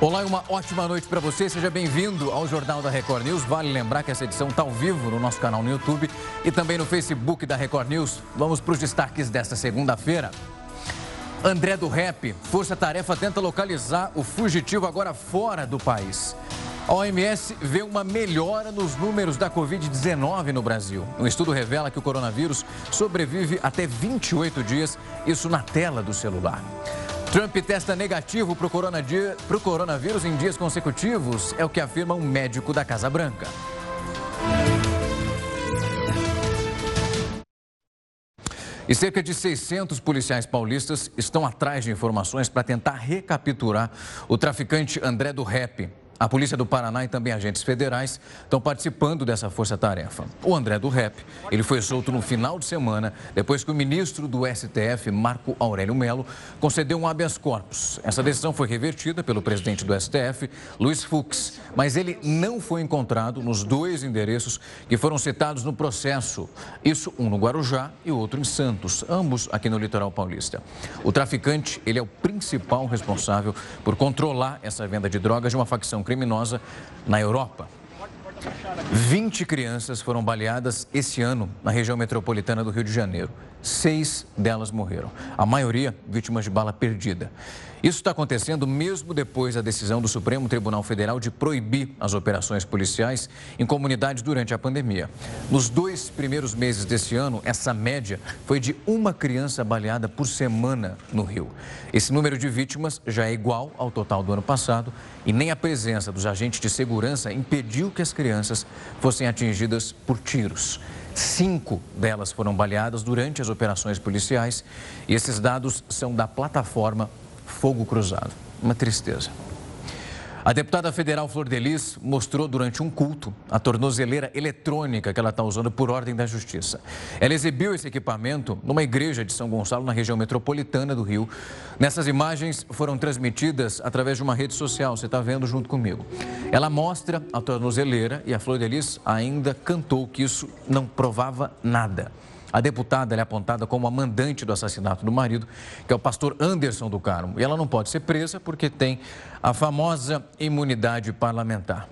Olá uma ótima noite para você. Seja bem-vindo ao Jornal da Record News. Vale lembrar que essa edição está ao vivo no nosso canal no YouTube e também no Facebook da Record News. Vamos para os destaques desta segunda-feira. André do Rap, Força Tarefa tenta localizar o fugitivo agora fora do país. A OMS vê uma melhora nos números da Covid-19 no Brasil. Um estudo revela que o coronavírus sobrevive até 28 dias, isso na tela do celular. Trump testa negativo para o coronavírus em dias consecutivos, é o que afirma um médico da Casa Branca. E cerca de 600 policiais paulistas estão atrás de informações para tentar recapturar o traficante André do Rep. A Polícia do Paraná e também agentes federais estão participando dessa força-tarefa. O André do Rep, ele foi solto no final de semana, depois que o ministro do STF, Marco Aurélio Melo, concedeu um habeas corpus. Essa decisão foi revertida pelo presidente do STF, Luiz Fux, mas ele não foi encontrado nos dois endereços que foram citados no processo. Isso, um no Guarujá e outro em Santos, ambos aqui no litoral paulista. O traficante, ele é o principal responsável por controlar essa venda de drogas de uma facção criminosa na Europa. 20 crianças foram baleadas esse ano na região metropolitana do Rio de Janeiro. Seis delas morreram, a maioria vítimas de bala perdida. Isso está acontecendo mesmo depois da decisão do Supremo Tribunal Federal de proibir as operações policiais em comunidades durante a pandemia. Nos dois primeiros meses desse ano, essa média foi de uma criança baleada por semana no Rio. Esse número de vítimas já é igual ao total do ano passado e nem a presença dos agentes de segurança impediu que as crianças fossem atingidas por tiros. Cinco delas foram baleadas durante as operações policiais e esses dados são da plataforma fogo cruzado. Uma tristeza. A deputada federal Flor Delis mostrou durante um culto a tornozeleira eletrônica que ela está usando por ordem da Justiça. Ela exibiu esse equipamento numa igreja de São Gonçalo, na região metropolitana do Rio. Nessas imagens foram transmitidas através de uma rede social, você está vendo junto comigo. Ela mostra a tornozeleira e a Flor Delis ainda cantou que isso não provava nada. A deputada é apontada como a mandante do assassinato do marido, que é o pastor Anderson do Carmo. E ela não pode ser presa porque tem a famosa imunidade parlamentar.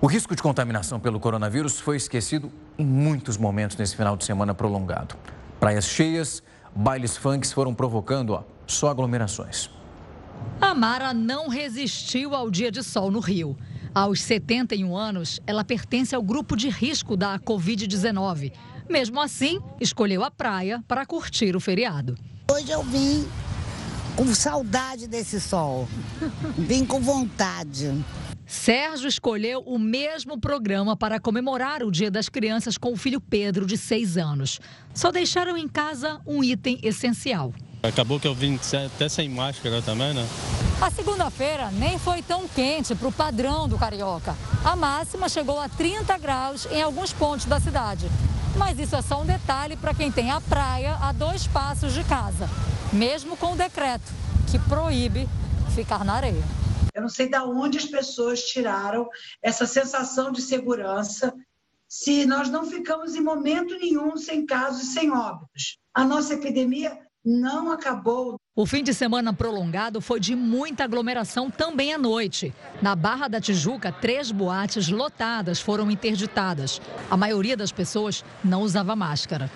O risco de contaminação pelo coronavírus foi esquecido em muitos momentos nesse final de semana prolongado. Praias cheias, bailes funks foram provocando ó, só aglomerações. A Mara não resistiu ao dia de sol no Rio. Aos 71 anos, ela pertence ao grupo de risco da Covid-19 mesmo assim, escolheu a praia para curtir o feriado. Hoje eu vim com saudade desse sol. Vim com vontade. Sérgio escolheu o mesmo programa para comemorar o Dia das Crianças com o filho Pedro, de seis anos. Só deixaram em casa um item essencial. Acabou que eu vim até sem máscara também, né? A segunda-feira nem foi tão quente para o padrão do carioca. A máxima chegou a 30 graus em alguns pontos da cidade. Mas isso é só um detalhe para quem tem a praia a dois passos de casa, mesmo com o decreto que proíbe ficar na areia. Eu não sei de onde as pessoas tiraram essa sensação de segurança se nós não ficamos em momento nenhum sem casos e sem óbitos. A nossa epidemia não acabou. O fim de semana prolongado foi de muita aglomeração também à noite. Na Barra da Tijuca, três boates lotadas foram interditadas. A maioria das pessoas não usava máscara.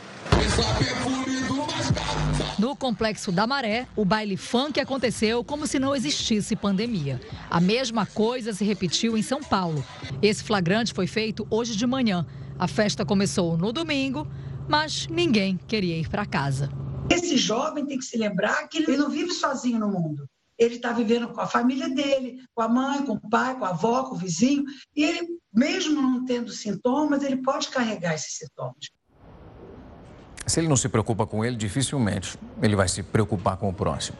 No complexo da Maré, o baile funk aconteceu como se não existisse pandemia. A mesma coisa se repetiu em São Paulo. Esse flagrante foi feito hoje de manhã. A festa começou no domingo, mas ninguém queria ir para casa. Esse jovem tem que se lembrar que ele não vive sozinho no mundo. Ele está vivendo com a família dele, com a mãe, com o pai, com a avó, com o vizinho, e ele, mesmo não tendo sintomas, ele pode carregar esses sintomas. Se ele não se preocupa com ele, dificilmente ele vai se preocupar com o próximo.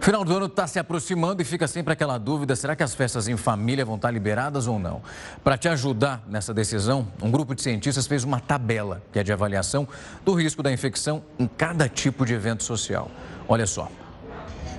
Final do ano está se aproximando e fica sempre aquela dúvida: será que as festas em família vão estar liberadas ou não? Para te ajudar nessa decisão, um grupo de cientistas fez uma tabela que é de avaliação do risco da infecção em cada tipo de evento social. Olha só.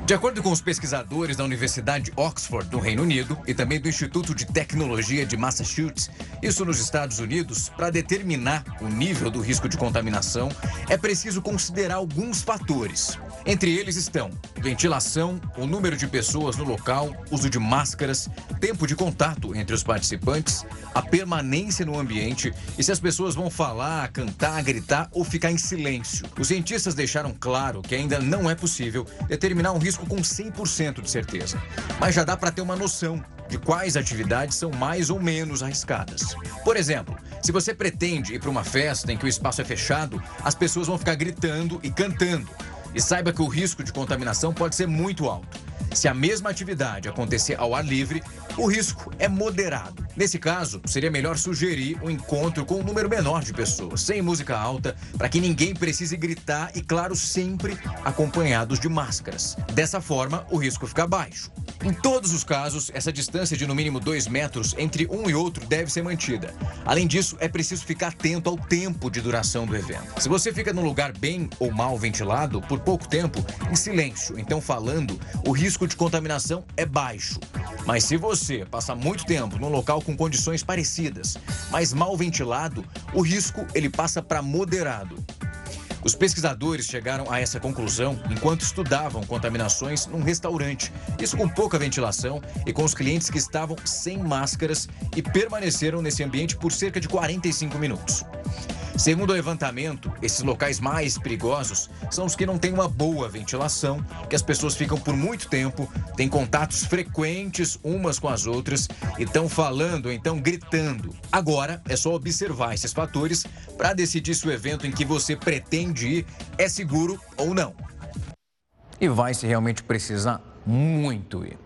De acordo com os pesquisadores da Universidade de Oxford, no Reino Unido, e também do Instituto de Tecnologia de Massachusetts, isso nos Estados Unidos, para determinar o nível do risco de contaminação, é preciso considerar alguns fatores. Entre eles estão ventilação, o número de pessoas no local, uso de máscaras, tempo de contato entre os participantes, a permanência no ambiente e se as pessoas vão falar, cantar, gritar ou ficar em silêncio. Os cientistas deixaram claro que ainda não é possível determinar um risco risco com 100% de certeza, mas já dá para ter uma noção de quais atividades são mais ou menos arriscadas. Por exemplo, se você pretende ir para uma festa em que o espaço é fechado, as pessoas vão ficar gritando e cantando. E saiba que o risco de contaminação pode ser muito alto. Se a mesma atividade acontecer ao ar livre, o risco é moderado. Nesse caso, seria melhor sugerir um encontro com um número menor de pessoas, sem música alta, para que ninguém precise gritar e, claro, sempre acompanhados de máscaras. Dessa forma, o risco fica baixo. Em todos os casos, essa distância de no mínimo dois metros entre um e outro deve ser mantida. Além disso, é preciso ficar atento ao tempo de duração do evento. Se você fica num lugar bem ou mal ventilado por pouco tempo, em silêncio, então falando, o risco de contaminação é baixo. Mas se você passa muito tempo num local com condições parecidas, mas mal ventilado, o risco ele passa para moderado. Os pesquisadores chegaram a essa conclusão enquanto estudavam contaminações num restaurante, isso com pouca ventilação e com os clientes que estavam sem máscaras e permaneceram nesse ambiente por cerca de 45 minutos. Segundo o levantamento, esses locais mais perigosos são os que não têm uma boa ventilação, que as pessoas ficam por muito tempo, têm contatos frequentes umas com as outras e estão falando então gritando. Agora é só observar esses fatores para decidir se o evento em que você pretende ir é seguro ou não. E vai se realmente precisar muito ir.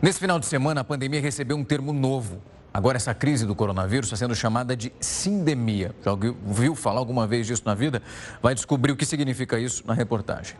Nesse final de semana, a pandemia recebeu um termo novo Agora, essa crise do coronavírus está sendo chamada de sindemia. Já ouviu falar alguma vez disso na vida? Vai descobrir o que significa isso na reportagem.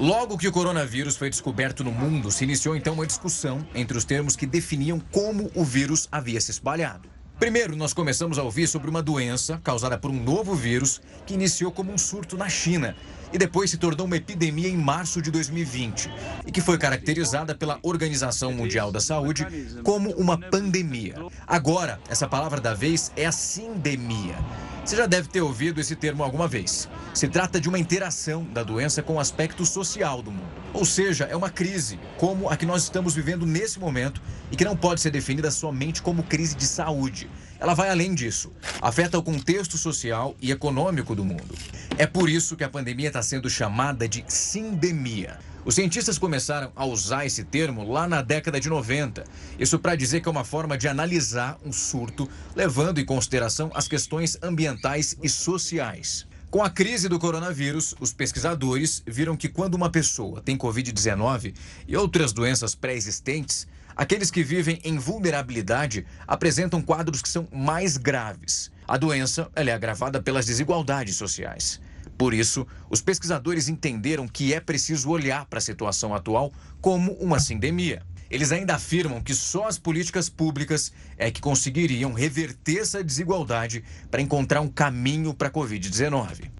Logo que o coronavírus foi descoberto no mundo, se iniciou então uma discussão entre os termos que definiam como o vírus havia se espalhado. Primeiro, nós começamos a ouvir sobre uma doença causada por um novo vírus que iniciou como um surto na China e depois se tornou uma epidemia em março de 2020 e que foi caracterizada pela Organização Mundial da Saúde como uma pandemia. Agora, essa palavra da vez é a sindemia. Você já deve ter ouvido esse termo alguma vez. Se trata de uma interação da doença com o aspecto social do mundo. Ou seja, é uma crise, como a que nós estamos vivendo nesse momento e que não pode ser definida somente como crise de saúde ela vai além disso. Afeta o contexto social e econômico do mundo. É por isso que a pandemia está sendo chamada de sindemia. Os cientistas começaram a usar esse termo lá na década de 90. Isso para dizer que é uma forma de analisar um surto, levando em consideração as questões ambientais e sociais. Com a crise do coronavírus, os pesquisadores viram que quando uma pessoa tem Covid-19 e outras doenças pré-existentes, Aqueles que vivem em vulnerabilidade apresentam quadros que são mais graves. A doença é agravada pelas desigualdades sociais. Por isso, os pesquisadores entenderam que é preciso olhar para a situação atual como uma sindemia. Eles ainda afirmam que só as políticas públicas é que conseguiriam reverter essa desigualdade para encontrar um caminho para a Covid-19.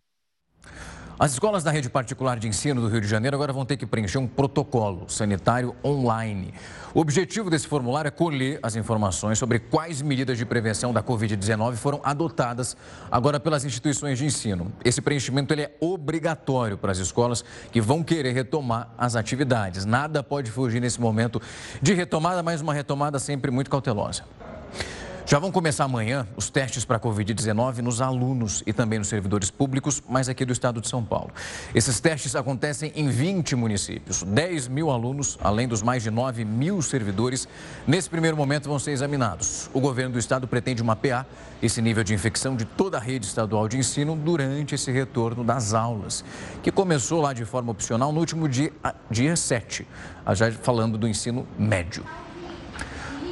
As escolas da rede particular de ensino do Rio de Janeiro agora vão ter que preencher um protocolo sanitário online. O objetivo desse formulário é colher as informações sobre quais medidas de prevenção da Covid-19 foram adotadas agora pelas instituições de ensino. Esse preenchimento ele é obrigatório para as escolas que vão querer retomar as atividades. Nada pode fugir nesse momento de retomada, mas uma retomada sempre muito cautelosa. Já vão começar amanhã os testes para a Covid-19 nos alunos e também nos servidores públicos, mas aqui do estado de São Paulo. Esses testes acontecem em 20 municípios. 10 mil alunos, além dos mais de 9 mil servidores, nesse primeiro momento vão ser examinados. O governo do estado pretende mapear esse nível de infecção de toda a rede estadual de ensino durante esse retorno das aulas, que começou lá de forma opcional no último dia, dia 7, já falando do ensino médio.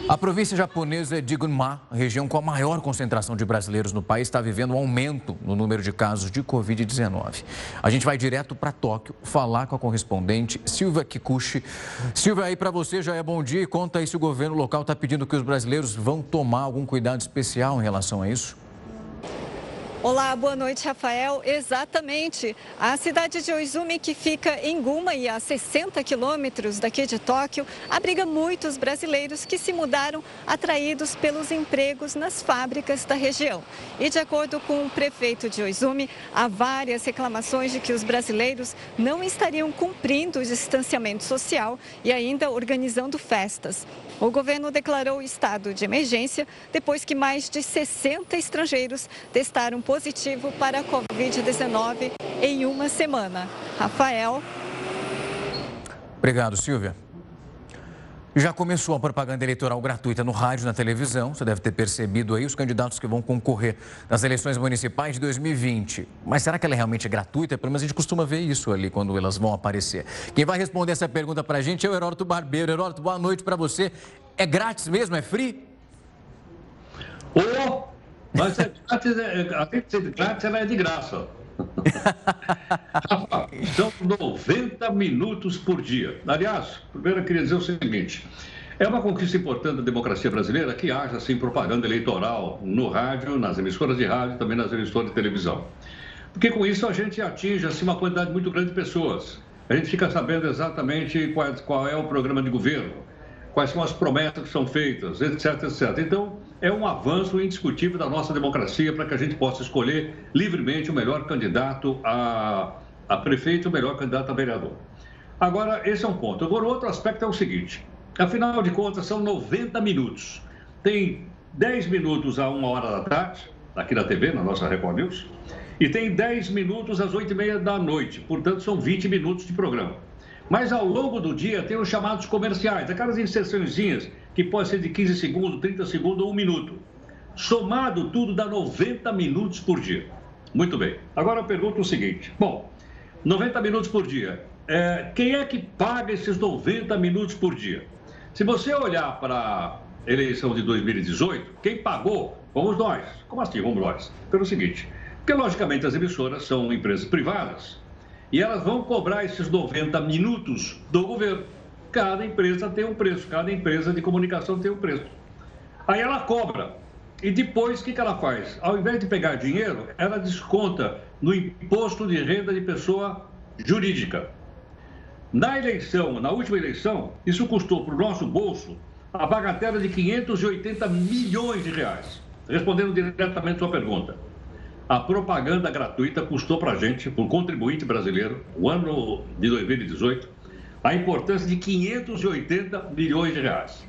A província japonesa de Gunma, região com a maior concentração de brasileiros no país, está vivendo um aumento no número de casos de Covid-19. A gente vai direto para Tóquio falar com a correspondente Silvia Kikuchi. Silvia, aí para você já é bom dia e conta aí se o governo local está pedindo que os brasileiros vão tomar algum cuidado especial em relação a isso. Olá, boa noite, Rafael. Exatamente. A cidade de Oizumi, que fica em Guma e a 60 quilômetros daqui de Tóquio, abriga muitos brasileiros que se mudaram atraídos pelos empregos nas fábricas da região. E de acordo com o prefeito de Oizumi, há várias reclamações de que os brasileiros não estariam cumprindo o distanciamento social e ainda organizando festas. O governo declarou estado de emergência depois que mais de 60 estrangeiros testaram positivo para a Covid-19 em uma semana. Rafael. Obrigado, Silvia. Já começou a propaganda eleitoral gratuita no rádio e na televisão. Você deve ter percebido aí os candidatos que vão concorrer nas eleições municipais de 2020. Mas será que ela é realmente gratuita? Pelo menos a gente costuma ver isso ali quando elas vão aparecer. Quem vai responder essa pergunta para a gente é o Heródoto Barbeiro. Heródoto, boa noite para você. É grátis mesmo? É free? Oh, mas é grátis, é, além de ser grátis, ela é de graça. São 90 minutos por dia. Aliás, primeiro eu queria dizer o seguinte: é uma conquista importante da democracia brasileira que haja assim propaganda eleitoral no rádio, nas emissoras de rádio e também nas emissoras de televisão. Porque com isso a gente atinge assim, uma quantidade muito grande de pessoas. A gente fica sabendo exatamente qual, qual é o programa de governo, quais são as promessas que são feitas, etc, etc. Então, é um avanço indiscutível da nossa democracia para que a gente possa escolher livremente o melhor candidato a, a prefeito e o melhor candidato a vereador. Agora, esse é um ponto. Agora, outro aspecto é o seguinte: afinal de contas, são 90 minutos. Tem 10 minutos a uma hora da tarde, aqui na TV, na nossa Record News, e tem 10 minutos às 8 e meia da noite. Portanto, são 20 minutos de programa. Mas ao longo do dia tem os chamados comerciais, aquelas inserçõezinhas que pode ser de 15 segundos, 30 segundos ou um minuto. Somado tudo dá 90 minutos por dia. Muito bem. Agora eu pergunto o seguinte: bom, 90 minutos por dia. É, quem é que paga esses 90 minutos por dia? Se você olhar para a eleição de 2018, quem pagou fomos nós. Como assim, vamos nós? Pelo seguinte: porque logicamente as emissoras são empresas privadas e elas vão cobrar esses 90 minutos do governo. Cada empresa tem um preço, cada empresa de comunicação tem um preço. Aí ela cobra. E depois, o que, que ela faz? Ao invés de pegar dinheiro, ela desconta no imposto de renda de pessoa jurídica. Na eleição, na última eleição, isso custou para o nosso bolso a bagatela de 580 milhões de reais. Respondendo diretamente a sua pergunta a propaganda gratuita custou para a gente, por contribuinte brasileiro, o ano de 2018, a importância de 580 milhões de reais.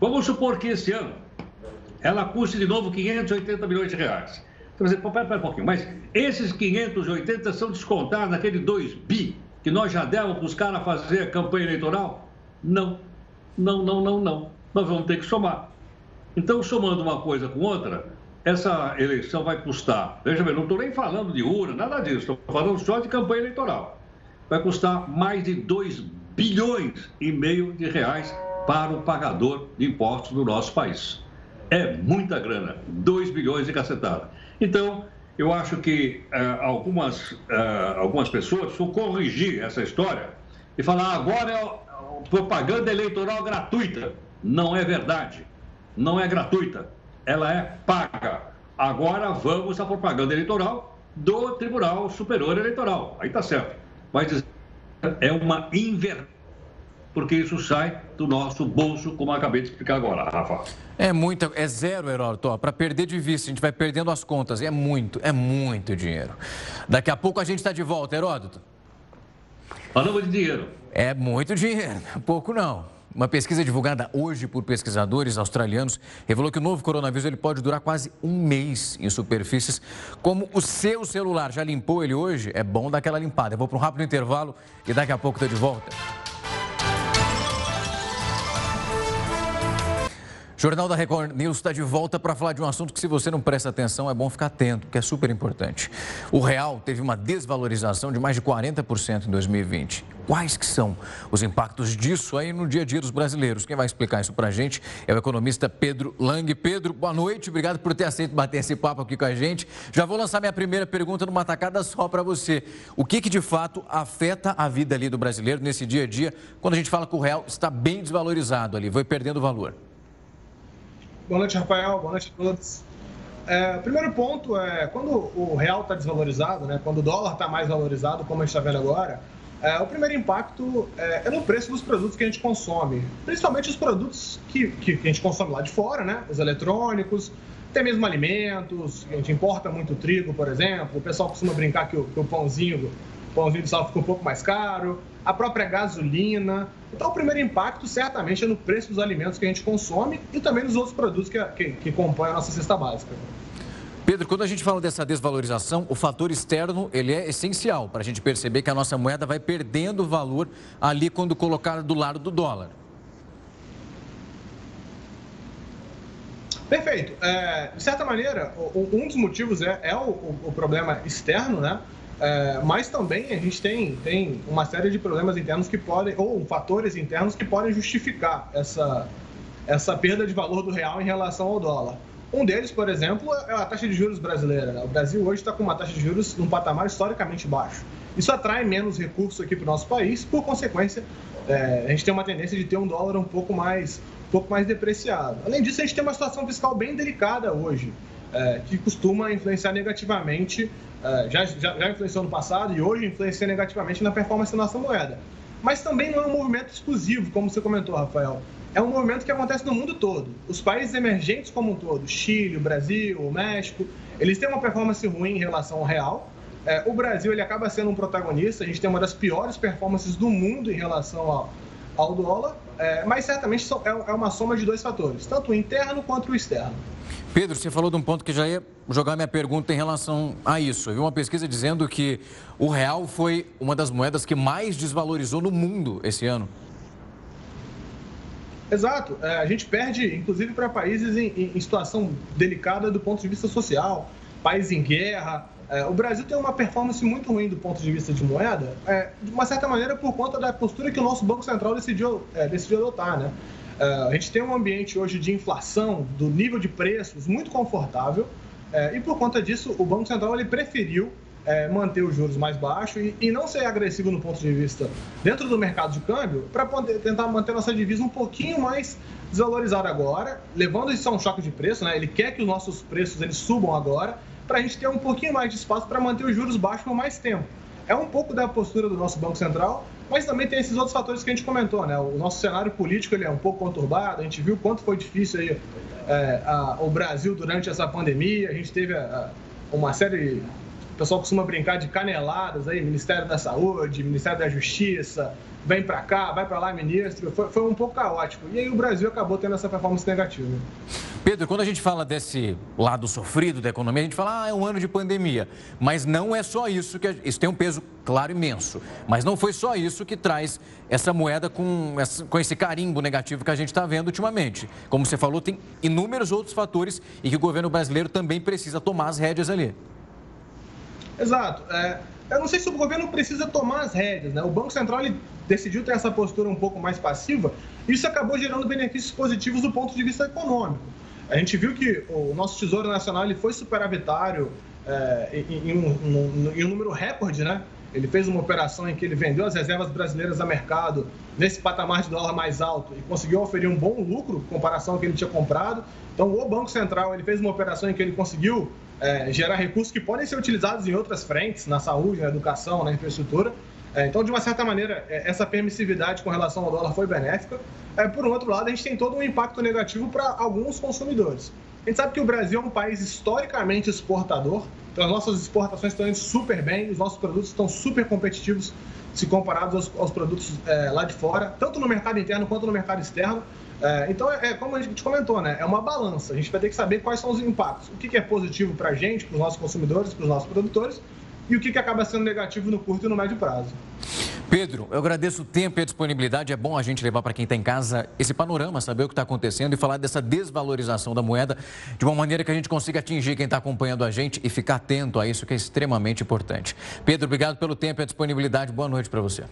Vamos supor que esse ano ela custe de novo 580 milhões de reais. Então, você pera, pera um pouquinho, mas esses 580 são descontados naquele 2 bi que nós já demos para os caras fazer campanha eleitoral? Não, não, não, não, não. Nós vamos ter que somar. Então, somando uma coisa com outra, essa eleição vai custar, veja bem, não estou nem falando de urna, nada disso, estou falando só de campanha eleitoral. Vai custar mais de 2 bilhões e meio de reais para o pagador de impostos do nosso país. É muita grana, 2 bilhões de cacetada. Então, eu acho que uh, algumas, uh, algumas pessoas precisam corrigir essa história e falar agora é propaganda eleitoral gratuita. Não é verdade. Não é gratuita ela é paga. Agora vamos à propaganda eleitoral do Tribunal Superior Eleitoral. Aí está certo. Mas é uma inversão, porque isso sai do nosso bolso, como acabei de explicar agora, Rafa. É muito, é zero, Heródoto. Para perder de vista, a gente vai perdendo as contas. É muito, é muito dinheiro. Daqui a pouco a gente está de volta, Heródoto. Falamos de dinheiro. É muito dinheiro, pouco não. Uma pesquisa divulgada hoje por pesquisadores australianos revelou que o novo coronavírus ele pode durar quase um mês em superfícies. Como o seu celular já limpou ele hoje, é bom dar aquela limpada. Eu vou para um rápido intervalo e daqui a pouco estou de volta. Jornal da Record News está de volta para falar de um assunto que, se você não presta atenção, é bom ficar atento, que é super importante. O real teve uma desvalorização de mais de 40% em 2020. Quais que são os impactos disso aí no dia a dia dos brasileiros? Quem vai explicar isso para a gente é o economista Pedro Lang. Pedro, boa noite, obrigado por ter aceito bater esse papo aqui com a gente. Já vou lançar minha primeira pergunta numa tacada só para você. O que que de fato afeta a vida ali do brasileiro nesse dia a dia, quando a gente fala que o real está bem desvalorizado ali, vai perdendo valor? Boa noite, Rafael. Boa noite a todos. É, primeiro ponto é quando o real está desvalorizado, né, quando o dólar está mais valorizado, como a gente está vendo agora, é, o primeiro impacto é, é, no preço dos produtos que a gente consome, principalmente os produtos que, que, que, a gente consome lá de fora, né, os eletrônicos, até mesmo alimentos, a gente importa muito trigo, por exemplo, o pessoal costuma brincar que o, que o pãozinho, pãozinho de sal fica um pouco mais caro, a própria gasolina. Então, o primeiro impacto certamente é no preço dos alimentos que a gente consome e também nos outros produtos que, que, que compõem a nossa cesta básica. Pedro, quando a gente fala dessa desvalorização, o fator externo ele é essencial para a gente perceber que a nossa moeda vai perdendo valor ali quando colocada do lado do dólar. Perfeito. É, de certa maneira, um dos motivos é, é o, o, problema externo, né? É, mas também a gente tem, tem uma série de problemas internos que podem, ou fatores internos que podem justificar essa, essa perda de valor do real em relação ao dólar. Um deles, por exemplo, é a taxa de juros brasileira. Né? O Brasil hoje está com uma taxa de juros num patamar historicamente baixo. Isso atrai menos recursos aqui para o nosso país, por consequência, é, a gente tem uma tendência de ter um dólar um pouco mais pouco mais depreciado. Além disso, a gente tem uma situação fiscal bem delicada hoje, que costuma influenciar negativamente, é, já, já, já, influenciou no passado e hoje influencia negativamente na performance da nossa moeda. Mas também não é um movimento exclusivo, como você comentou, Rafael. É um movimento que acontece no mundo todo. Os países emergentes como um todo, Chile, Brasil, México, eles têm uma performance ruim em relação ao real. É, o Brasil ele acaba sendo um protagonista, a gente tem uma das piores performances do mundo em relação ao, ao dólar, é, mas certamente é, é uma soma de dois fatores, tanto o interno quanto o externo. Pedro, você falou de um ponto que já ia jogar minha pergunta em relação a isso. Eu vi uma pesquisa dizendo que o real foi uma das moedas que mais desvalorizou no mundo esse ano. Exato. É, a gente perde, inclusive, para países em, em, situação delicada do ponto de vista social, países em guerra, é, o Brasil tem uma performance muito ruim do ponto de vista de moeda, é, de uma certa maneira por conta da postura que o nosso Banco Central decidiu, é, decidiu adotar. Né? É, a gente tem um ambiente hoje de inflação, do nível de preços muito confortável, é, e por conta disso o Banco Central ele preferiu é, manter os juros mais baixos e, e, não ser agressivo no ponto de vista dentro do mercado de câmbio para tentar manter nossa divisa um pouquinho mais desvalorizada agora, levando isso a um choque de preço, né? Ele quer que os nossos preços eles subam agora para a gente ter um pouquinho mais de espaço para manter os juros baixos por mais tempo. É um pouco da postura do nosso Banco Central, mas também tem esses outros fatores que a gente comentou, né? O nosso cenário político ele é um pouco conturbado, a gente viu quanto foi difícil aí, é, a, o Brasil durante essa pandemia, a gente teve a, a, uma série o pessoal costuma brincar de caneladas aí, Ministério da Saúde, Ministério da Justiça, vem para cá, vai para lá, ministro. Foi, foi, um pouco caótico. E aí o Brasil acabou tendo essa performance negativa. Pedro, quando a gente fala desse lado sofrido da economia, a gente fala, ah, é um ano de pandemia. Mas não é só isso que. Isso tem um peso, claro, imenso. Mas não foi só isso que traz essa moeda com, essa, com esse carimbo negativo que a gente está vendo ultimamente. Como você falou, tem inúmeros outros fatores e que o governo brasileiro também precisa tomar as rédeas ali. Exato. É, eu não sei se o governo precisa tomar as rédeas, né? O Banco Central ele decidiu ter essa postura um pouco mais passiva, isso acabou gerando benefícios positivos do ponto de vista econômico. A gente viu que o nosso Tesouro Nacional ele foi superavitário é, em, em, um, em um número recorde, né? Ele fez uma operação em que ele vendeu as reservas brasileiras a mercado nesse patamar de dólar mais alto e conseguiu oferir um bom lucro em comparação ao que ele tinha comprado. Então, o Banco Central ele fez uma operação em que ele conseguiu é, gerar recursos que podem ser utilizados em outras frentes, na saúde, na educação, na infraestrutura. É, então, de uma certa maneira, é, essa permissividade com relação ao dólar foi benéfica. É, por outro lado, a gente tem todo um impacto negativo para alguns consumidores. A gente sabe que o Brasil é um país historicamente exportador, então as nossas exportações estão indo super bem, os nossos produtos estão super competitivos se comparados aos, aos produtos é, lá de fora, tanto no mercado interno quanto no mercado externo. É, então, é, é, como a gente comentou, né? É uma balança. A gente vai ter que saber quais são os impactos. O que, que é positivo para a gente, para os nossos consumidores, para os nossos produtores, e o que, que acaba sendo negativo no curto e no médio prazo. Pedro, eu agradeço o tempo e a disponibilidade. É bom a gente levar para quem está em casa esse panorama, saber o que está acontecendo e falar dessa desvalorização da moeda de uma maneira que a gente consiga atingir quem está acompanhando a gente e ficar atento a isso que é extremamente importante. Pedro, obrigado pelo tempo e a disponibilidade. Boa noite para você.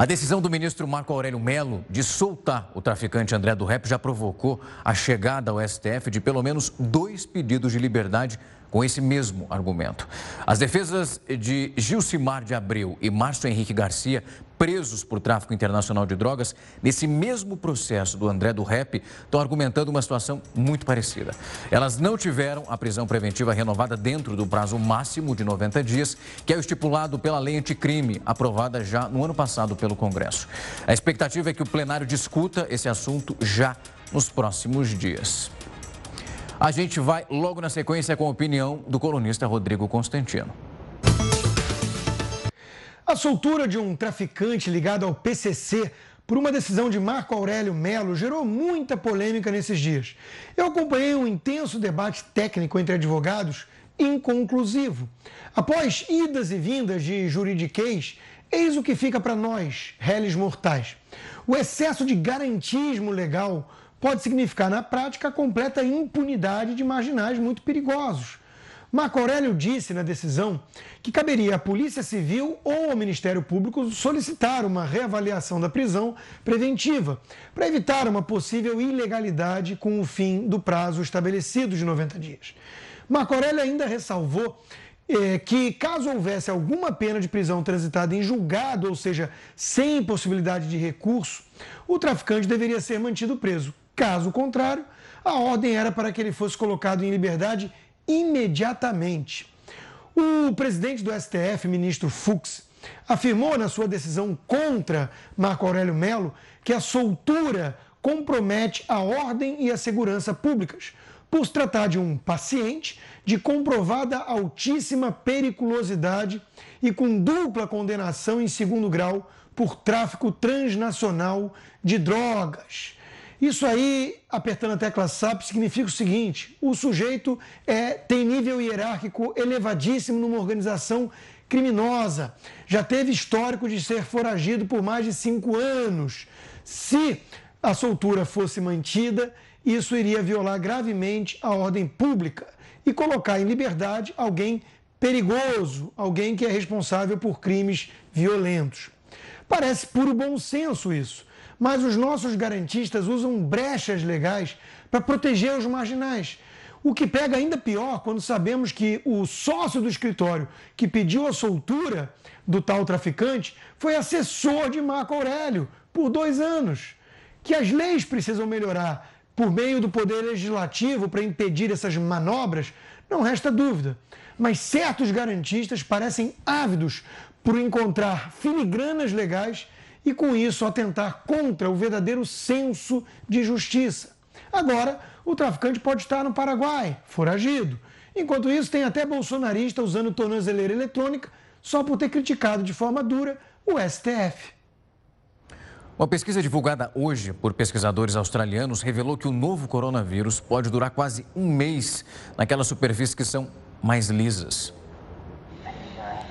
A decisão do ministro Marco Aurélio Melo de soltar o traficante André do Rep já provocou a chegada ao STF de pelo menos dois pedidos de liberdade com esse mesmo argumento. As defesas de Gilcimar de Abreu e Márcio Henrique Garcia, presos por tráfico internacional de drogas, nesse mesmo processo do André do Rep, estão argumentando uma situação muito parecida. Elas não tiveram a prisão preventiva renovada dentro do prazo máximo de 90 dias, que é o estipulado pela lei anticrime, aprovada já no ano passado pelo Congresso. A expectativa é que o plenário discuta esse assunto já nos próximos dias. A gente vai logo na sequência com a opinião do colunista Rodrigo Constantino. A soltura de um traficante ligado ao PCC por uma decisão de Marco Aurélio Melo gerou muita polêmica nesses dias. Eu acompanhei um intenso debate técnico entre advogados inconclusivo. Após idas e vindas de juridiquês, eis o que fica para nós, réis mortais. O excesso de garantismo legal pode significar, na prática, a completa impunidade de marginais muito perigosos. Marco Aurélio disse na decisão que caberia à Polícia Civil ou ao Ministério Público solicitar uma reavaliação da prisão preventiva para evitar uma possível ilegalidade com o fim do prazo estabelecido de 90 dias. Marco Aurélio ainda ressalvou é, que, caso houvesse alguma pena de prisão transitada em julgado, ou seja, sem possibilidade de recurso, o traficante deveria ser mantido preso. Caso contrário, a ordem era para que ele fosse colocado em liberdade imediatamente. O presidente do STF, ministro Fux, afirmou na sua decisão contra Marco Aurélio Melo que a soltura compromete a ordem e a segurança públicas, por se tratar de um paciente de comprovada altíssima periculosidade e com dupla condenação em segundo grau por tráfico transnacional de drogas. Isso aí, apertando a tecla SAP, significa o seguinte: o sujeito é, tem nível hierárquico elevadíssimo numa organização criminosa, já teve histórico de ser foragido por mais de cinco anos. Se a soltura fosse mantida, isso iria violar gravemente a ordem pública e colocar em liberdade alguém perigoso, alguém que é responsável por crimes violentos. Parece puro bom senso isso mas os nossos garantistas usam brechas legais para proteger os marginais. O que pega ainda pior quando sabemos que o sócio do escritório que pediu a soltura do tal traficante foi assessor de Marco Aurélio por dois anos. Que as leis precisam melhorar por meio do poder legislativo para impedir essas manobras, não resta dúvida. Mas certos garantistas parecem ávidos por encontrar filigranas legais e, com isso, atentar contra o verdadeiro senso de justiça. Agora, o traficante pode estar no Paraguai, foragido. Enquanto isso, tem até bolsonarista usando tornozeleira eletrônica só por ter criticado de forma dura o STF. Uma pesquisa divulgada hoje por pesquisadores australianos revelou que o novo coronavírus pode durar quase um mês naquelas superfícies que são mais lisas.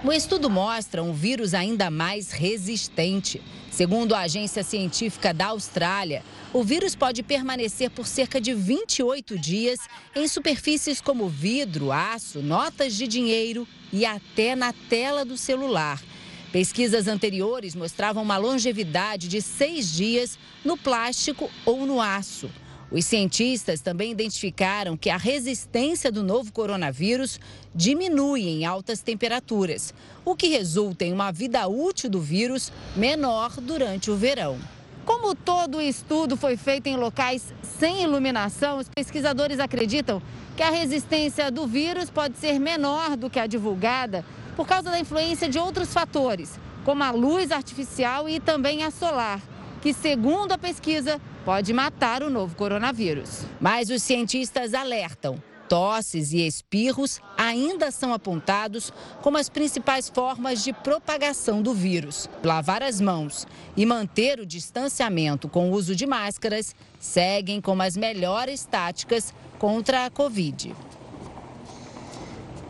O estudo mostra um vírus ainda mais resistente. Segundo a agência científica da Austrália, o vírus pode permanecer por cerca de 28 dias em superfícies como vidro, aço, notas de dinheiro e até na tela do celular. Pesquisas anteriores mostravam uma longevidade de seis dias no plástico ou no aço. Os cientistas também identificaram que a resistência do novo coronavírus diminui em altas temperaturas, o que resulta em uma vida útil do vírus menor durante o verão. Como todo o estudo foi feito em locais sem iluminação, os pesquisadores acreditam que a resistência do vírus pode ser menor do que a divulgada por causa da influência de outros fatores, como a luz artificial e também a solar, que, segundo a pesquisa, pode matar o novo coronavírus. Mas os cientistas alertam. Tosses e espirros ainda são apontados como as principais formas de propagação do vírus. Lavar as mãos e manter o distanciamento com o uso de máscaras seguem como as melhores táticas contra a Covid.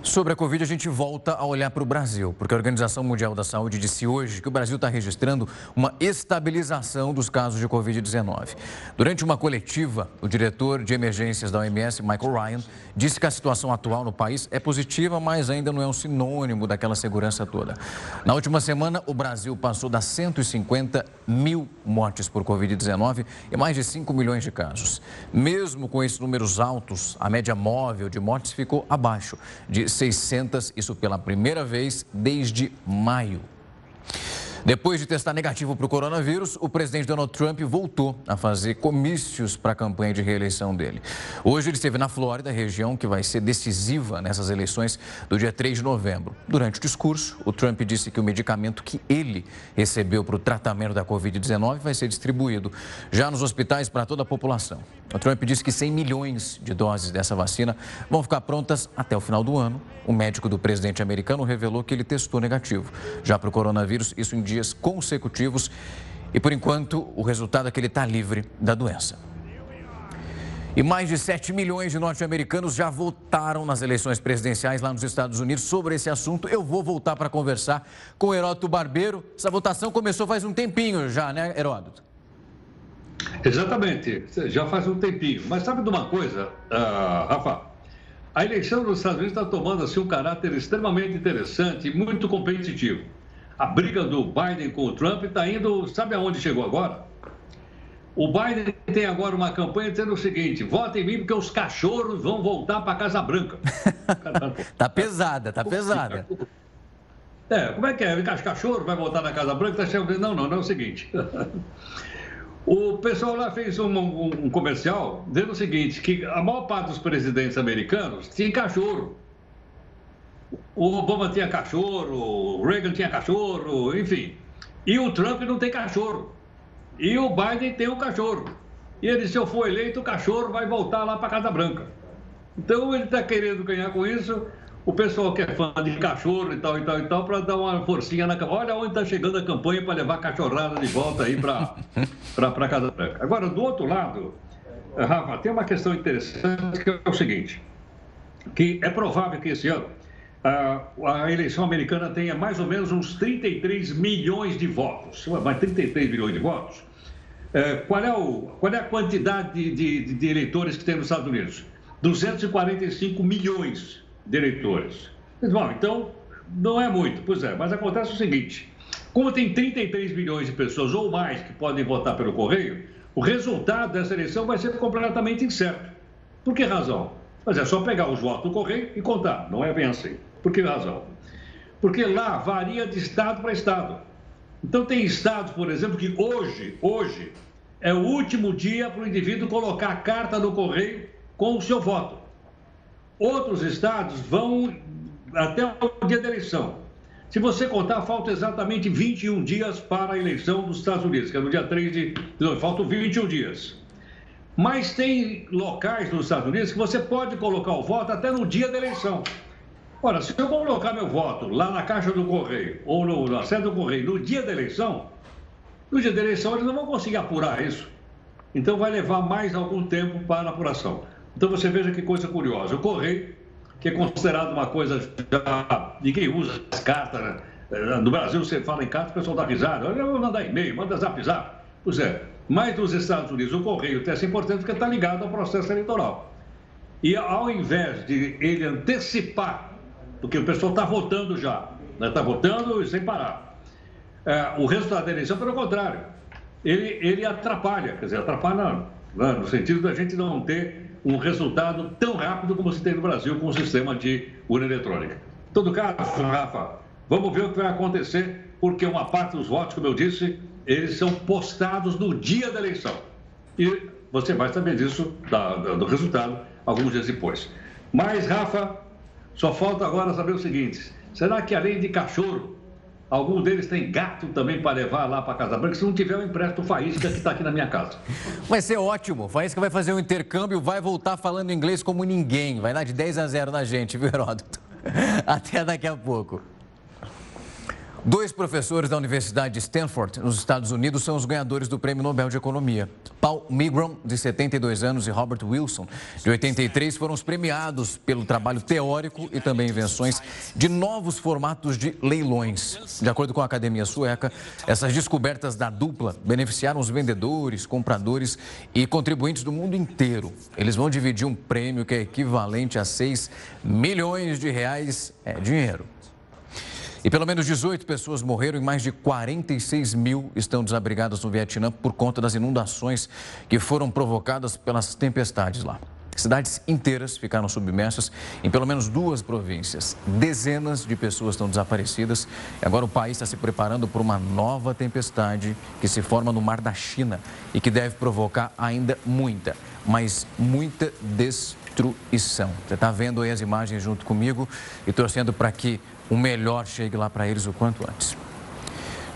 Sobre a Covid, a gente volta a olhar para o Brasil, porque a Organização Mundial da Saúde disse hoje que o Brasil está registrando uma estabilização dos casos de Covid-19. Durante uma coletiva, o diretor de emergências da OMS, Michael Ryan, disse que a situação atual no país é positiva, mas ainda não é um sinônimo daquela segurança toda. Na última semana, o Brasil passou das 150 mil mortes por Covid-19 e mais de 5 milhões de casos. Mesmo com esses números altos, a média móvel de mortes ficou abaixo de 600, isso pela primeira vez desde maio. Depois de testar negativo para o coronavírus, o presidente Donald Trump voltou a fazer comícios para a campanha de reeleição dele. Hoje ele esteve na Flórida, região que vai ser decisiva nessas eleições do dia 3 de novembro. Durante o discurso, o Trump disse que o medicamento que ele recebeu para o tratamento da Covid-19 vai ser distribuído já nos hospitais para toda a população. O Trump disse que 100 milhões de doses dessa vacina vão ficar prontas até o final do ano. O médico do presidente americano revelou que ele testou negativo. Já para o coronavírus, isso indica dias consecutivos e, por enquanto, o resultado é que ele está livre da doença. E mais de 7 milhões de norte-americanos já votaram nas eleições presidenciais lá nos Estados Unidos. Sobre esse assunto, eu vou voltar para conversar com o Heródoto Barbeiro. Essa votação começou faz um tempinho já, né, Heródoto? Exatamente, já faz um tempinho. Mas sabe de uma coisa, uh, Rafa? A eleição nos Estados Unidos está tomando assim, um caráter extremamente interessante e muito competitivo a briga do Biden com o Trump está indo, sabe aonde chegou agora? O Biden tem agora uma campanha dizendo o seguinte: votem em mim porque os cachorros vão voltar para a Casa Branca. tá pesada, tá pesada. É, como é que é? Os cachorros vai voltar na Casa Branca? Tá não, não, não é o seguinte. o pessoal lá fez um, um, um comercial dizendo o seguinte: que a maior parte dos presidentes americanos tinha cachorro. O Obama tinha cachorro, o Reagan tinha cachorro, enfim. E o Trump não tem cachorro. E o Biden tem um cachorro. E ele, se eu for eleito, o cachorro vai voltar lá para a Casa Branca. Então ele está querendo ganhar com isso. O pessoal que é fã de cachorro e tal e tal e tal, para dar uma forcinha na Olha onde está chegando a campanha para levar a cachorrada de volta aí para a Casa Branca. Agora, do outro lado, Rafa, tem uma questão interessante que é o seguinte: que é provável que esse ano a, eleição americana tenha mais ou menos uns 33 milhões de votos. Mas 33 milhões de votos? É, qual, é o, qual é a quantidade de, de, de, eleitores que tem nos Estados Unidos? 245 milhões de eleitores. Bom, então, não é muito. Pois é, mas acontece o seguinte: como tem 33 milhões de pessoas ou mais que podem votar pelo correio, o resultado dessa eleição vai ser completamente incerto. Por que razão? Mas é só pegar os votos do correio e contar. Não é bem assim. Por que razão? Porque lá varia de estado para estado. Então tem estados, por exemplo, que hoje, hoje, é o último dia para o indivíduo colocar a carta no correio com o seu voto. Outros estados vão até o dia da eleição. Se você contar, falta exatamente 21 dias para a eleição dos Estados Unidos, que é no dia 3 de. Faltam 21 dias. Mas tem locais nos Estados Unidos que você pode colocar o voto até no dia da eleição. Ora, se eu colocar meu voto lá na caixa do correio ou no, na sede do correio no dia da eleição, no dia da eleição eles não vão conseguir apurar isso. Então vai levar mais algum tempo para a apuração. Então você veja que coisa curiosa. O correio, que é considerado uma coisa já. Ninguém usa as cartas, né? No Brasil você fala em carta, o pessoal dá risada. Eu vou mandar e-mail, manda zap zap. Pois é. Mas nos Estados Unidos o correio tem essa importância porque está ligado ao processo eleitoral. E ao invés de ele antecipar porque o pessoal está votando já, está né? Tá votando sem parar. É, o resultado da eleição, pelo contrário, ele, ele atrapalha, quer dizer, atrapalha né? no sentido da gente não ter um resultado tão rápido como se tem no Brasil com o sistema de urna eletrônica. Em todo caso, Rafa, vamos ver o que vai acontecer, porque uma parte dos votos, como eu disse, eles são postados no dia da eleição. E você vai saber disso, da, do resultado, alguns dias depois. Mas, Rafa, só falta agora saber o seguinte: será que além de cachorro, algum deles tem gato também para levar lá para Casa Branca? Se não tiver, eu empresto o Faísca que está aqui na minha casa. Vai ser ótimo. Faísca vai fazer um intercâmbio, vai voltar falando inglês como ninguém. Vai dar de 10 a 0 na gente, viu, Heródoto? Até daqui a pouco. Dois professores da Universidade de Stanford, nos Estados Unidos, são os ganhadores do Prêmio Nobel de Economia. Paul Milgrom, de 72 anos, e Robert Wilson, de 83, foram os premiados pelo trabalho teórico e também invenções de novos formatos de leilões. De acordo com a Academia Sueca, essas descobertas da dupla beneficiaram os vendedores, compradores e contribuintes do mundo inteiro. Eles vão dividir um prêmio que é equivalente a 6 milhões de reais é dinheiro. E pelo menos 18 pessoas morreram e mais de 46 mil estão desabrigadas no Vietnã por conta das inundações que foram provocadas pelas tempestades lá. Cidades inteiras ficaram submersas em pelo menos duas províncias. Dezenas de pessoas estão desaparecidas e agora o país está se preparando para uma nova tempestade que se forma no Mar da China e que deve provocar ainda muita, mas muita destruição. Você está vendo aí as imagens junto comigo e torcendo para que o melhor chegue lá para eles o quanto antes.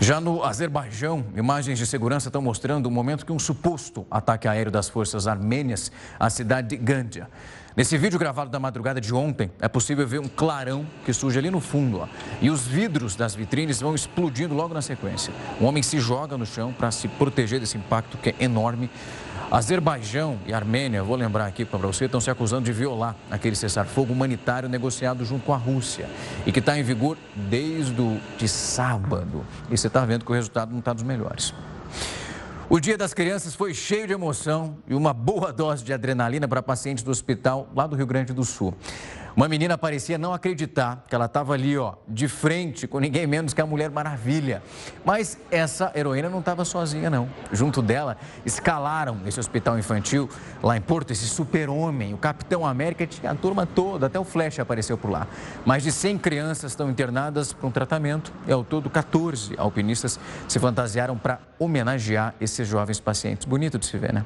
Já no Azerbaijão, imagens de segurança estão mostrando o momento que um suposto ataque aéreo das forças armênias à cidade de Gandia. Nesse vídeo gravado da madrugada de ontem, é possível ver um clarão que surge ali no fundo. Ó, e os vidros das vitrines vão explodindo logo na sequência. Um homem se joga no chão para se proteger desse impacto que é enorme Azerbaijão e Armênia, vou lembrar aqui para você, estão se acusando de violar aquele cessar-fogo humanitário negociado junto com a Rússia e que está em vigor desde o de sábado. E você está vendo que o resultado não está dos melhores. O Dia das Crianças foi cheio de emoção e uma boa dose de adrenalina para pacientes do hospital lá do Rio Grande do Sul. Uma menina parecia não acreditar que ela estava ali, ó, de frente com ninguém menos que a Mulher Maravilha. Mas essa heroína não estava sozinha, não. Junto dela, escalaram esse hospital infantil lá em Porto, esse super-homem, o Capitão América, tinha a turma toda, até o Flash apareceu por lá. Mais de 100 crianças estão internadas para um tratamento e, ao todo, 14 alpinistas se fantasiaram para homenagear esses jovens pacientes. Bonito de se ver, né?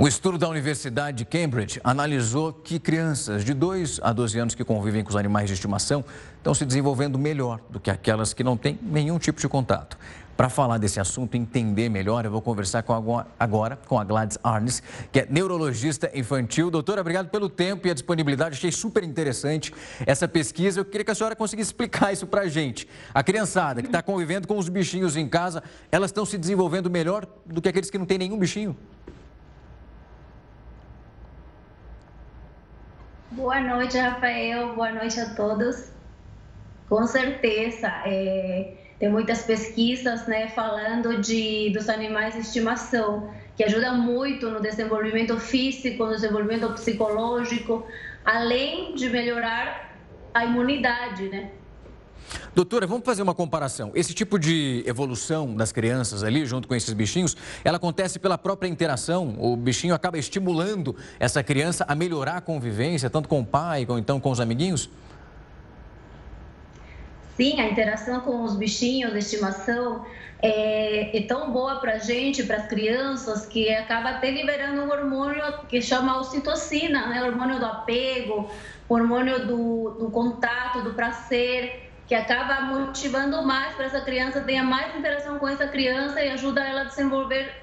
Um estudo da Universidade de Cambridge analisou que crianças de 2 a 12 anos que convivem com os animais de estimação estão se desenvolvendo melhor do que aquelas que não têm nenhum tipo de contato. Para falar desse assunto e entender melhor, eu vou conversar com agora com a Gladys Arnes, que é neurologista infantil. Doutora, obrigado pelo tempo e a disponibilidade. Achei super interessante essa pesquisa. Eu queria que a senhora conseguisse explicar isso para a gente. A criançada que está convivendo com os bichinhos em casa, elas estão se desenvolvendo melhor do que aqueles que não têm nenhum bichinho? Boa noite, Rafael. Boa noite a todos. Com certeza, é, tem muitas pesquisas né, falando de, dos animais de estimação, que ajudam muito no desenvolvimento físico, no desenvolvimento psicológico, além de melhorar a imunidade, né? Doutora, vamos fazer uma comparação. Esse tipo de evolução das crianças ali, junto com esses bichinhos, ela acontece pela própria interação. O bichinho acaba estimulando essa criança a melhorar a convivência, tanto com o pai, ou então com os amiguinhos? Sim, a interação com os bichinhos de estimação é, é tão boa para a gente, para as crianças, que acaba até liberando um hormônio que chama ocitocina, né? hormônio do apego, hormônio do, do contato, do prazer que acaba motivando mais para essa criança tenha mais interação com essa criança e ajuda ela a desenvolver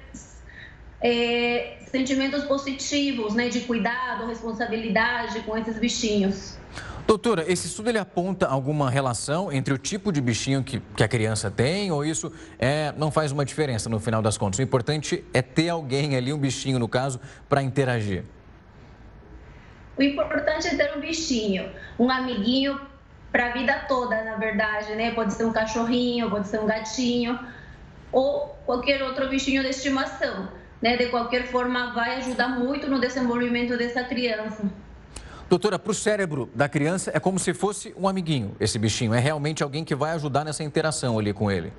é, sentimentos positivos, né, de cuidado, responsabilidade com esses bichinhos. Doutora, esse estudo ele aponta alguma relação entre o tipo de bichinho que, que a criança tem ou isso é, não faz uma diferença no final das contas? O importante é ter alguém ali, um bichinho no caso, para interagir. O importante é ter um bichinho, um amiguinho para a vida toda, na verdade, né? Pode ser um cachorrinho, pode ser um gatinho ou qualquer outro bichinho de estimação, né? De qualquer forma, vai ajudar muito no desenvolvimento dessa criança. Doutora, para o cérebro da criança é como se fosse um amiguinho, esse bichinho. É realmente alguém que vai ajudar nessa interação ali com ele.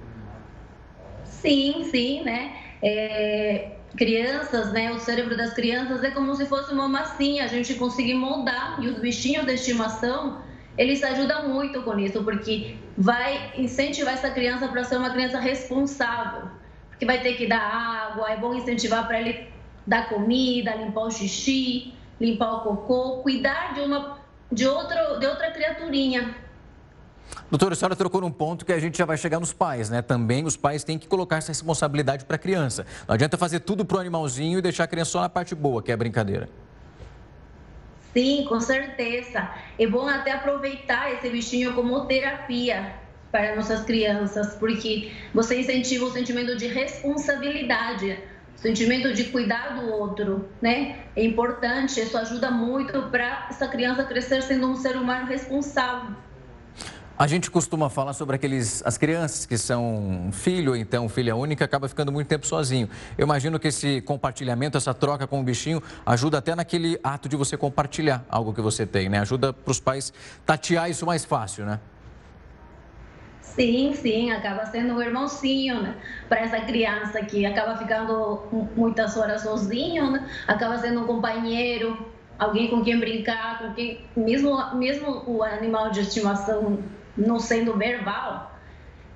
Sim, sim, né? É, crianças, né? O cérebro das crianças é como se fosse uma massinha, a gente consegue moldar. E os bichinhos de estimação, eles ajudam muito com isso, porque vai incentivar essa criança para ser uma criança responsável, porque vai ter que dar água, é bom incentivar para ele dar comida, limpar o xixi, limpar o cocô, cuidar de uma de outro de outra criaturinha. Doutora, a senhora trocou num ponto que a gente já vai chegar nos pais, né? Também os pais têm que colocar essa responsabilidade para a criança. Não adianta fazer tudo para o animalzinho e deixar a criança só na parte boa, que é a brincadeira. Sim, com certeza. É bom até aproveitar esse bichinho como terapia, para nossas crianças, porque você incentiva o sentimento de responsabilidade, o sentimento de cuidar do outro, né? É importante, isso ajuda muito para essa criança crescer sendo um ser humano responsável. A gente costuma falar sobre aqueles, as crianças que são filho ou então filha única, acaba ficando muito tempo sozinho. Eu imagino que esse compartilhamento, essa troca com o bichinho, ajuda até naquele ato de você compartilhar algo que você tem, né? Ajuda para os pais tatear isso mais fácil, né? Sim, sim, acaba sendo um irmãozinho, né? Para essa criança que acaba ficando muitas horas sozinho, né? Acaba sendo um companheiro, alguém com quem brincar, com quem mesmo mesmo o animal de estimação não sendo verbal,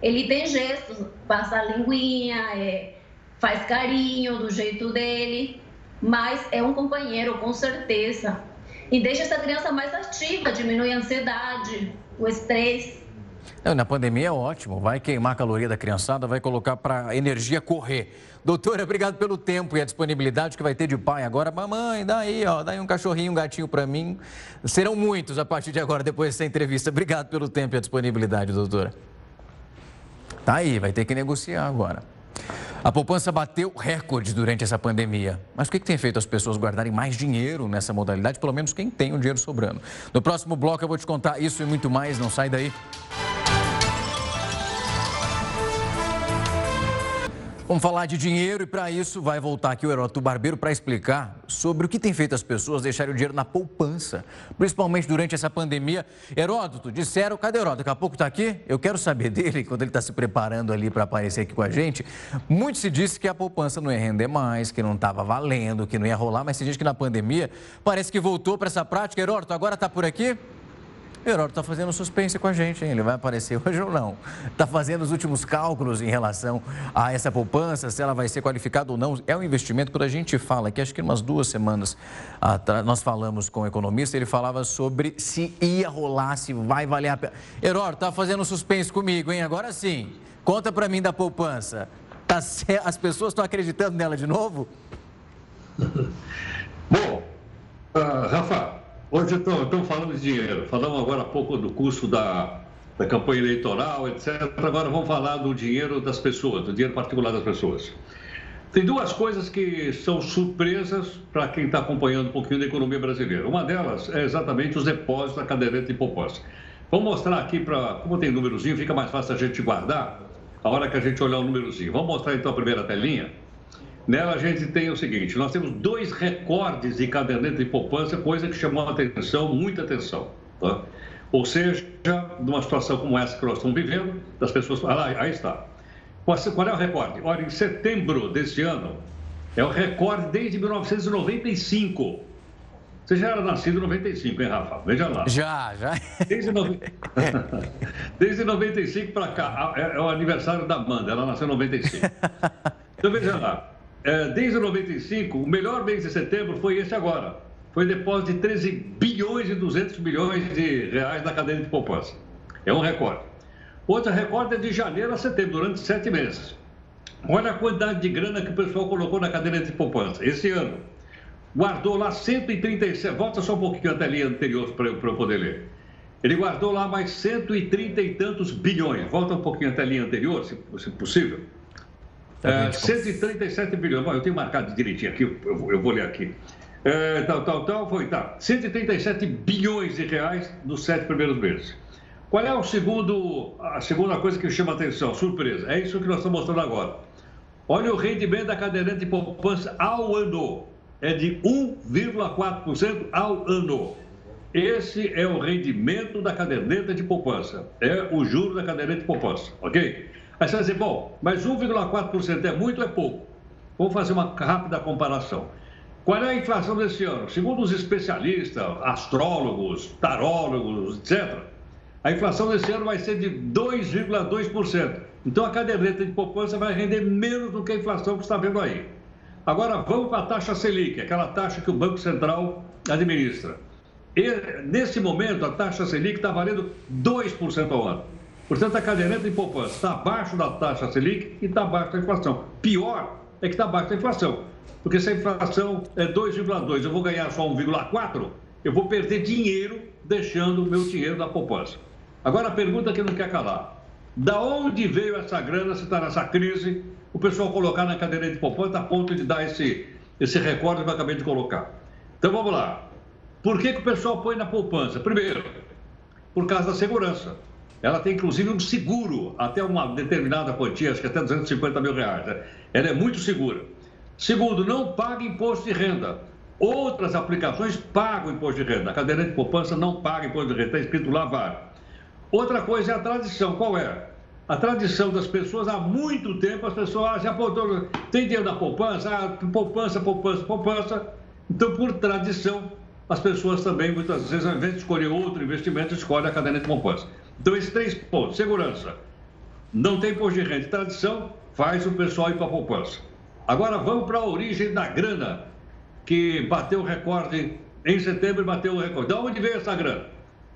ele tem gestos, passa a linguinha, é, faz carinho do jeito dele, mas é um companheiro com certeza e deixa essa criança mais ativa, diminui a ansiedade, o estresse. Não, na pandemia é ótimo, vai queimar a caloria da criançada, vai colocar para a energia correr. Doutora, obrigado pelo tempo e a disponibilidade que vai ter de pai agora. Mamãe, dá aí, ó, dá aí um cachorrinho, um gatinho para mim. Serão muitos a partir de agora, depois dessa entrevista. Obrigado pelo tempo e a disponibilidade, doutora. Tá aí, vai ter que negociar agora. A poupança bateu recorde durante essa pandemia. Mas o que, que, tem feito as pessoas guardarem mais dinheiro nessa modalidade? Pelo menos quem tem o dinheiro sobrando. No próximo bloco eu vou te contar isso e muito mais. Não sai daí. Vamos falar de dinheiro e para isso vai voltar aqui o Heródoto Barbeiro para explicar sobre o que tem feito as pessoas deixarem o dinheiro na poupança, principalmente durante essa pandemia. Heródoto, disseram, cadê Heródoto? Daqui a pouco está aqui? Eu quero saber dele, quando ele está se preparando ali para aparecer aqui com a gente. Muito se disse que a poupança não ia render mais, que não estava valendo, que não ia rolar, mas se diz que na pandemia parece que voltou para essa prática. Heródoto, agora está por aqui? Heródoto está fazendo suspense com a gente, hein? Ele vai aparecer hoje ou não? Está fazendo os últimos cálculos em relação a essa poupança, se ela vai ser qualificada ou não. É um investimento, quando a gente fala, que acho que umas duas semanas atrás, nós falamos com o um economista, ele falava sobre se ia rolar, se vai valer a pena. Heródoto, está fazendo suspense comigo, hein? Agora sim, conta para mim da poupança. Tá, as pessoas estão acreditando nela de novo? Bom, uh, Rafa, Hoje estamos falando de dinheiro. Falamos agora há pouco do custo da, da campanha eleitoral, etc. Agora vamos falar do dinheiro das pessoas, do dinheiro particular das pessoas. Tem duas coisas que são surpresas para quem está acompanhando um pouquinho da economia brasileira. Uma delas é exatamente os depósitos da caderneta de poupança. Vamos mostrar aqui para. Como tem númerozinho, fica mais fácil a gente guardar a hora que a gente olhar o númerozinho. Vamos mostrar então a primeira telinha. Nela a gente tem o seguinte: nós temos dois recordes de caderneta de poupança, coisa que chamou a atenção, muita atenção. Tá? Ou seja, numa situação como essa que nós estamos vivendo, das pessoas. Ah, lá, aí está. Qual é o recorde? Olha, em setembro deste ano, é o recorde desde 1995. Você já era nascido em 95, hein, Rafa? Veja lá. Já, já. Desde, no... desde 95 para cá, é, é o aniversário da Amanda, ela nasceu em 95. Então veja lá, é, desde 95, o melhor mês de setembro foi esse agora. Foi depósito de 13 bilhões e 200 milhões de reais na cadeia de poupança. É um recorde. Outro recorde é de janeiro a setembro, durante sete meses. Olha a quantidade de grana que o pessoal colocou na cadeia de poupança. Esse ano, guardou lá 137. Volta só um pouquinho a telinha anterior para eu, eu poder ler. Ele guardou lá mais 130 e tantos bilhões. Volta um pouquinho a telinha anterior, se, se possível. É, 137 bilhões. Bom, eu tenho marcado direitinho aqui, eu, eu vou ler aqui. É, tal, tal, tal, foi, tá. 137 bilhões de reais nos sete primeiros meses. Qual é o segundo, a segunda coisa que chama atenção? Surpresa. É isso que nós estamos mostrando agora. Olha o rendimento da caderneta de poupança ao ano. É de 1,4% ao ano. Esse é o rendimento da caderneta de poupança. É o juro da caderneta de poupança, ok? Aí você vai dizer, bom, mas 1,4% é muito ou é pouco? Vamos fazer uma rápida comparação. Qual é a inflação desse ano? Segundo os especialistas, astrólogos, tarólogos, etc., a inflação desse ano vai ser de 2,2%. Então a caderneta de poupança vai render menos do que a inflação que está vendo aí. Agora vamos para a taxa Selic, aquela taxa que o Banco Central administra. E, nesse momento, a taxa Selic está valendo 2% ao ano. Portanto, a caderneta de poupança está abaixo da taxa Selic e está abaixo da inflação. Pior é que está abaixo da inflação. Porque se a inflação é 2,2, eu vou ganhar só 1,4, eu vou perder dinheiro deixando o meu dinheiro na poupança. Agora a pergunta que não quer calar. Da onde veio essa grana, se está nessa crise, o pessoal colocar na cadeira de poupança a ponto de dar esse, esse recorde que eu acabei de colocar. Então vamos lá. Por que, que o pessoal põe na poupança? Primeiro, por causa da segurança. Ela tem inclusive um seguro até uma determinada quantia, acho que até 250 mil reais. Né? Ela é muito segura. Segundo, não paga imposto de renda. Outras aplicações pagam imposto de renda. A cadeira de poupança não paga imposto de renda, está escrito lá VAR. Outra coisa é a tradição. Qual é? A tradição das pessoas, há muito tempo, as pessoas ah, já apontam, tem dinheiro na poupança, ah, poupança, poupança, poupança. Então, por tradição, as pessoas também, muitas vezes, ao invés de escolher outro investimento, escolhem a caderneta de poupança. Então, esses três pontos: segurança, não tem imposto de renda tradição, faz o pessoal ir para a poupança. Agora, vamos para a origem da grana, que bateu o recorde em setembro bateu o recorde. De onde veio essa grana?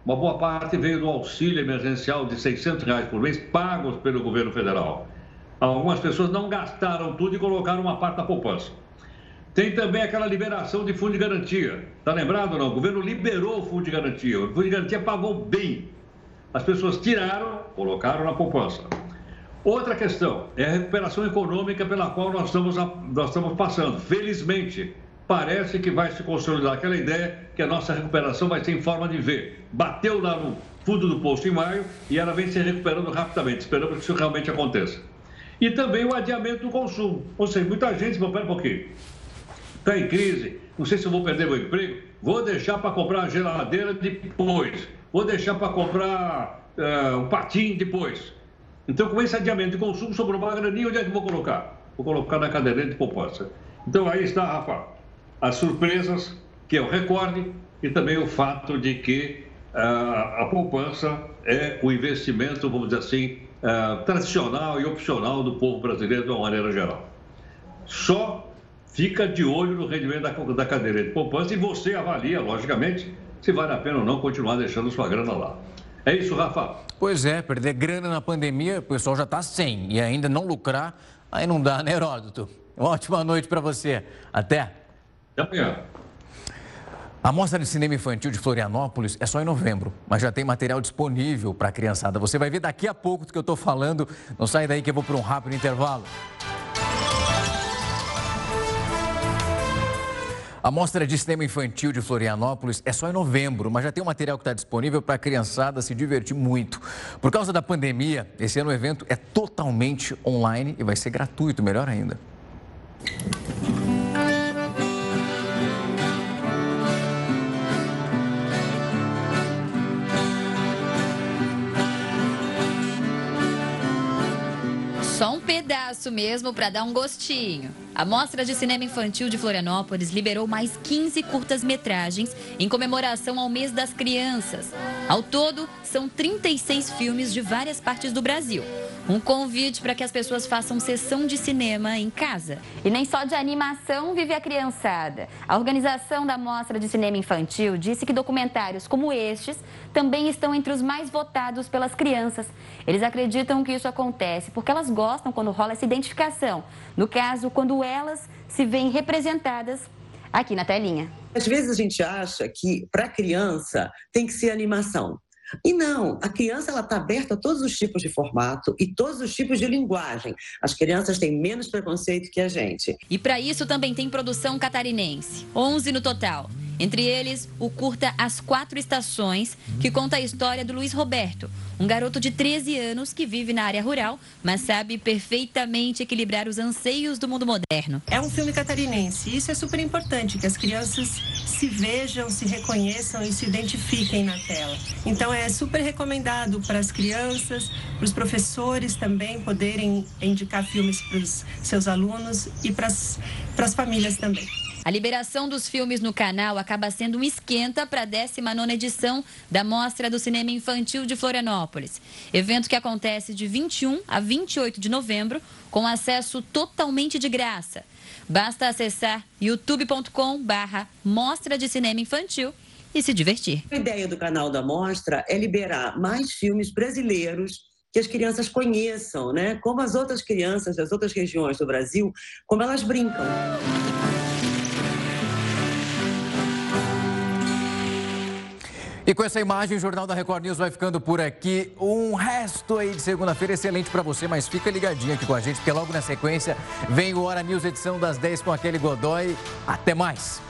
Uma boa parte veio do auxílio emergencial de 600 reais por mês, pagos pelo governo federal. Algumas pessoas não gastaram tudo e colocaram uma parte da poupança. Tem também aquela liberação de fundo de garantia. Está lembrado ou não? O governo liberou o fundo de garantia. O fundo de garantia pagou bem. As pessoas tiraram, colocaram na poupança. Outra questão é a recuperação econômica pela qual nós estamos, nós estamos passando. Felizmente, parece que vai se consolidar aquela ideia que a nossa recuperação vai ser em forma de V. Bateu lá no fundo do posto em maio e ela vem se recuperando rapidamente. Esperamos que isso realmente aconteça. E também o adiamento do consumo. Ou seja, muita gente, pera um pouquinho, está em crise, não sei se eu vou perder meu emprego, vou deixar para comprar a geladeira depois, vou deixar para comprar uh, um patinho depois. Então, com esse adiamento de consumo, sobrou uma graninha, onde é que vou colocar? Vou colocar na caderneta de poupança. Então, aí está, Rafa, as surpresas, que é o recorde, e também o fato de que uh, a poupança é o investimento, vamos dizer assim, uh, tradicional e opcional do povo brasileiro de uma maneira geral. Só fica de olho no rendimento da, da cadeira de poupança e você avalia, logicamente, se vale a pena ou não continuar deixando sua grana lá. É isso, Rafa? Pois é, perder grana na pandemia, o pessoal já está sem. E ainda não lucrar, aí não dá, né, Heródoto? Uma ótima noite para você. Até. Até amanhã. A Mostra de Cinema Infantil de Florianópolis é só em novembro, mas já tem material disponível para a criançada. Você vai ver daqui a pouco do que eu estou falando. Não sai daí que eu vou para um rápido intervalo. A Mostra de Cinema Infantil de Florianópolis é só em novembro, mas já tem um material que está disponível para a criançada se divertir muito. Por causa da pandemia, esse ano o evento é totalmente online e vai ser gratuito, melhor ainda. Só um pedaço mesmo para dar um gostinho. A Mostra de Cinema Infantil de Florianópolis liberou mais 15 curtas-metragens em comemoração ao mês das crianças. Ao todo, são 36 filmes de várias partes do Brasil. Um convite para que as pessoas façam sessão de cinema em casa. E nem só de animação vive a criançada. A organização da Mostra de Cinema Infantil disse que documentários como estes também estão entre os mais votados pelas crianças. Eles acreditam que isso acontece porque elas gostam quando rola essa identificação. No caso, quando elas se veem representadas aqui na telinha. Às vezes a gente acha que para criança tem que ser animação. E não, a criança ela está aberta a todos os tipos de formato e todos os tipos de linguagem. As crianças têm menos preconceito que a gente. E para isso também tem produção catarinense, 11 no total. Entre eles, o curta As Quatro Estações, que conta a história do Luiz Roberto, um garoto de 13 anos que vive na área rural, mas sabe perfeitamente equilibrar os anseios do mundo moderno. É um filme catarinense e isso é super importante, que as crianças se vejam, se reconheçam e se identifiquem na tela. Então é super recomendado para as crianças, para os professores também poderem indicar filmes para os seus alunos e para as famílias também. A liberação dos filmes no canal acaba sendo um esquenta para a 19 edição da Mostra do Cinema Infantil de Florianópolis. Evento que acontece de 21 a 28 de novembro, com acesso totalmente de graça. Basta acessar youtube.com barra Mostra de Cinema Infantil e se divertir. A ideia do canal da Mostra é liberar mais filmes brasileiros que as crianças conheçam, né? Como as outras crianças das outras regiões do Brasil, como elas brincam. E com essa imagem, o Jornal da Record News vai ficando por aqui. Um resto aí de segunda-feira excelente para você, mas fica ligadinho aqui com a gente, porque logo na sequência vem o Hora News edição das 10 com aquele Godoy. Até mais!